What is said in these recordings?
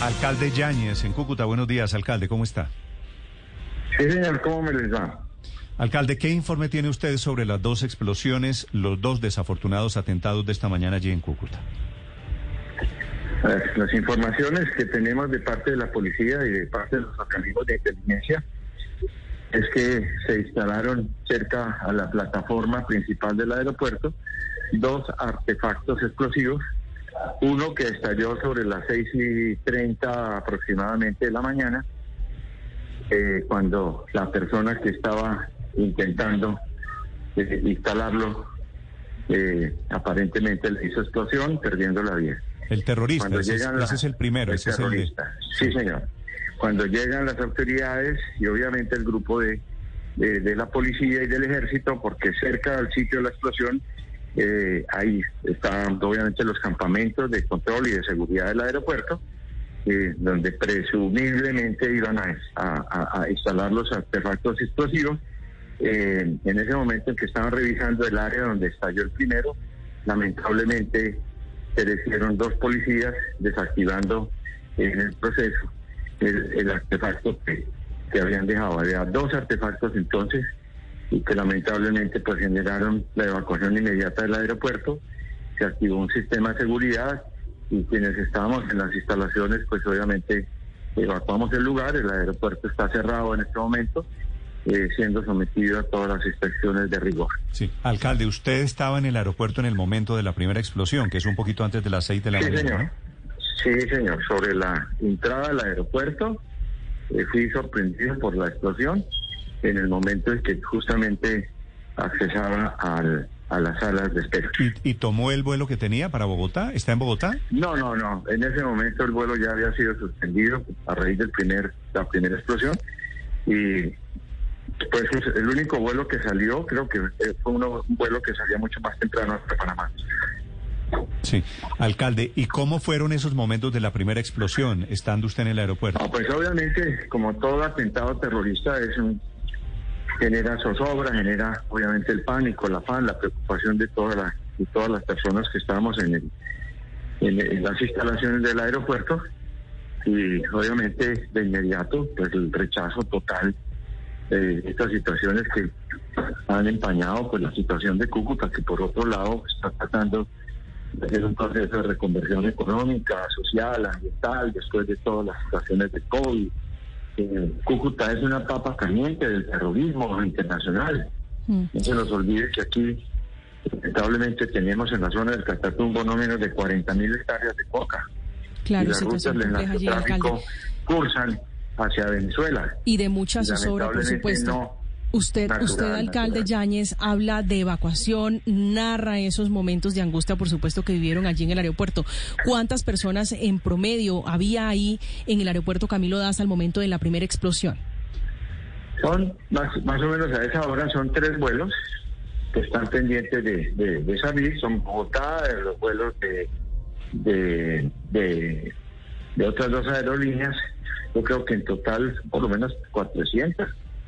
Alcalde Yáñez en Cúcuta. Buenos días, alcalde. ¿Cómo está? Sí, señor, ¿cómo me les va? Alcalde, ¿qué informe tiene usted sobre las dos explosiones, los dos desafortunados atentados de esta mañana allí en Cúcuta? Las, las informaciones que tenemos de parte de la policía y de parte de los organismos de inteligencia es que se instalaron cerca a la plataforma principal del aeropuerto dos artefactos explosivos, uno que estalló sobre las 6 y 30 aproximadamente de la mañana, eh, cuando la persona que estaba intentando eh, instalarlo eh, aparentemente le hizo explosión, perdiendo la vida. El terrorista, Cuando ese, es, llegan la- ese es el primero, el ese es el de- terrorista. Sí, señor. Cuando llegan las autoridades y obviamente el grupo de, de, de la policía y del ejército, porque cerca del sitio de la explosión, eh, ahí están obviamente los campamentos de control y de seguridad del aeropuerto, eh, donde presumiblemente iban a, a- a- instalar los artefactos explosivos. Eh, en ese momento en que estaban revisando el área donde estalló el primero, lamentablemente perecieron dos policías desactivando en el proceso el, el artefacto que, que habían dejado. Había dos artefactos entonces y que lamentablemente pues generaron la evacuación inmediata del aeropuerto. Se activó un sistema de seguridad y quienes estábamos en las instalaciones pues obviamente evacuamos el lugar. El aeropuerto está cerrado en este momento, eh, siendo sometido a todas las inspecciones de rigor. Sí. Alcalde, usted estaba en el aeropuerto en el momento de la primera explosión, que es un poquito antes de las seis de la Sí, mañana, señor. ¿no? Sí, señor. Sobre la entrada al aeropuerto, eh, fui sorprendido por la explosión en el momento en que justamente accesaba al, a las salas de espera. ¿Y, y tomó el vuelo que tenía para Bogotá? ¿Está en Bogotá? No, no, no. En ese momento el vuelo ya había sido suspendido a raíz del primer, la primera explosión y pues el único vuelo que salió, creo que eh, fue uno- un vuelo que salía mucho más temprano hasta Panamá. Sí. Alcalde, ¿y cómo fueron esos momentos de la primera explosión, estando usted en el aeropuerto? No, pues obviamente, como todo atentado terrorista, es un, genera zozobra, genera obviamente el pánico, el afán, la preocupación de todas las de todas las personas que estábamos en, el, en, en las instalaciones del aeropuerto y obviamente de inmediato pues el rechazo total de estas situaciones que han empañado pues la situación de Cúcuta que por otro lado está tratando de hacer un proceso de reconversión económica, social, ambiental, después de todas las situaciones de COVID. Cúcuta es una papa caliente del terrorismo internacional. No se nos olvide que aquí, lamentablemente, tenemos en la zona del Catatumbo no menos de 40 mil hectáreas de coca. y Claro, las rutas del narcotráfico cursan hacia Venezuela. Y de mucha Y zozobra, por supuesto. no Usted, natural, usted, alcalde. Yáñez, habla de evacuación, narra esos momentos de angustia, por supuesto, que vivieron allí en el aeropuerto. ¿Cuántas personas en promedio había ahí en el aeropuerto Camilo Daza al momento de la primera explosión? Son más, más o menos a esa hora son tres vuelos que están pendientes de, de, de salir. Son Bogotá, los vuelos de, de, de, de otras dos aerolíneas. Yo creo que en total por lo menos 400, y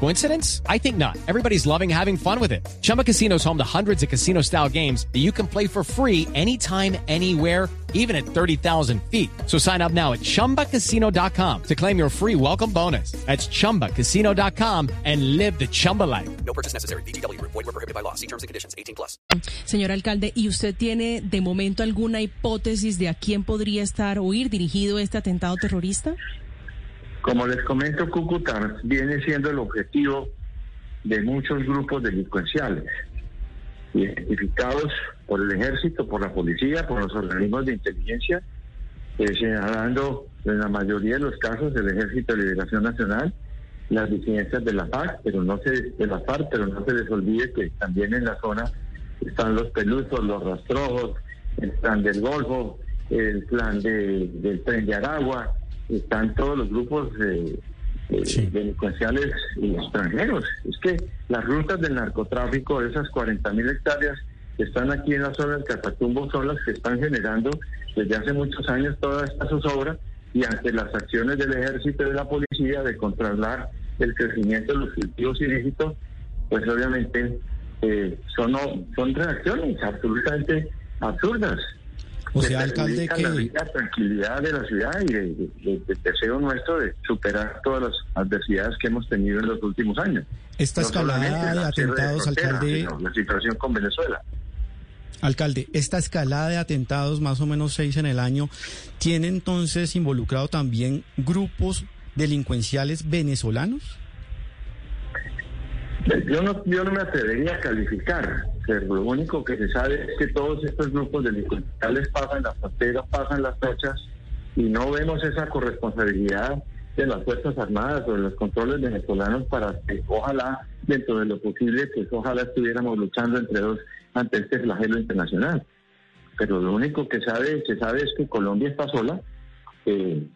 Coincidence? I think not. Everybody's loving having fun with it. Chumba Casino is home to hundreds of casino style games that you can play for free anytime, anywhere, even at 30,000 feet. So sign up now at chumbacasino.com to claim your free welcome bonus. That's chumbacasino.com and live the Chumba life. No purchase necessary. VGW Group. Void were prohibited by law. See terms and conditions. 18 plus. Señor alcalde, ¿y usted tiene de momento alguna hipótesis de a quién podría estar o ir dirigido este atentado terrorista? Como les comento, Cúcuta viene siendo el objetivo de muchos grupos delincuenciales, identificados por el ejército, por la policía, por los organismos de inteligencia, eh, señalando en la mayoría de los casos el Ejército de Liberación Nacional, las disidencias de la FARC, pero no se de la FARC, pero no se les olvide que también en la zona están los pelusos, los rastrojos, el plan del Golfo, el plan de, del tren de Aragua, están todos los grupos eh, eh, delincuenciales y extranjeros. Es que las rutas del narcotráfico, esas 40 mil hectáreas que están aquí en la zona del Catatumbo, son las que están generando desde hace muchos años toda esta zozobra y ante las acciones del ejército y de la policía de controlar el crecimiento de los cultivos ilícitos, pues obviamente eh, son, son reacciones absolutamente absurdas. O sea, alcalde, que... La tranquilidad de la ciudad y el deseo nuestro de superar todas las adversidades que hemos tenido en los últimos años. Esta escalada de atentados, alcalde... La situación con Venezuela. Alcalde, esta escalada de atentados, más o menos seis en el año, ¿tiene entonces involucrado también grupos delincuenciales venezolanos? Yo no, yo no me atrevería a calificar, lo único que se sabe es que todos estos grupos delincuenciales pasan las fronteras, pasan las fechas y no vemos esa corresponsabilidad de las Fuerzas Armadas o de los controles venezolanos para que ojalá, dentro de lo posible, pues ojalá estuviéramos luchando entre dos ante este flagelo internacional. Pero lo único que sabe, se sabe es que Colombia está sola, eh,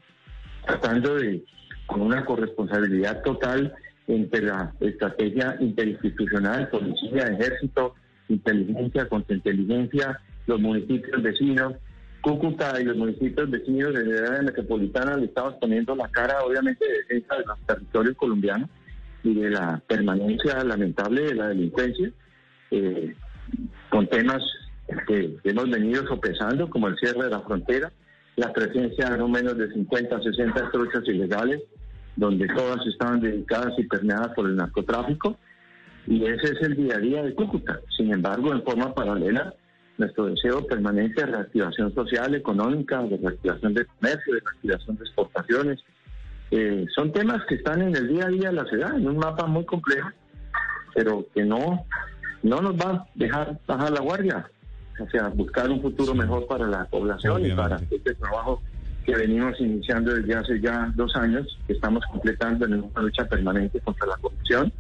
tratando de, con una corresponsabilidad total, entre la estrategia interinstitucional, policía, ejército, inteligencia, contrainteligencia, los municipios vecinos, Cúcuta y los municipios vecinos de la área metropolitana le estamos poniendo la cara, obviamente, de defensa de los territorios colombianos y de la permanencia lamentable de la delincuencia, eh, con temas que hemos venido sopesando, como el cierre de la frontera, la presencia de no menos de 50, 60 trochas ilegales, donde todas estaban dedicadas y permeadas por el narcotráfico, y ese es el día a día de Cúcuta. Sin embargo, en forma paralela, nuestro deseo permanente de reactivación social, económica, de reactivación de comercio, de reactivación de exportaciones, eh, son temas que están en el día a día de la ciudad, en un mapa muy complejo, pero que no, no nos va a dejar bajar la guardia, o sea, buscar un futuro mejor para la población y para este trabajo que venimos iniciando desde hace ya dos años, que estamos completando en una lucha permanente contra la corrupción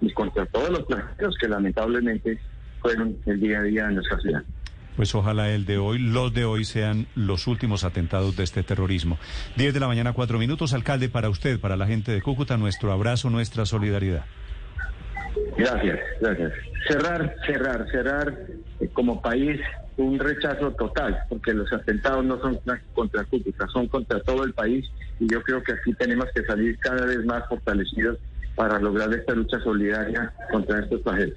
y contra todos los plagios que lamentablemente fueron el día a día en nuestra ciudad. Pues ojalá el de hoy, los de hoy sean los últimos atentados de este terrorismo. 10 de la mañana, cuatro minutos. Alcalde, para usted, para la gente de Cúcuta, nuestro abrazo, nuestra solidaridad. Gracias, gracias. Cerrar, cerrar, cerrar eh, como país un rechazo total, porque los atentados no son contra Cúcuta, son contra todo el país y yo creo que aquí tenemos que salir cada vez más fortalecidos para lograr esta lucha solidaria contra estos países.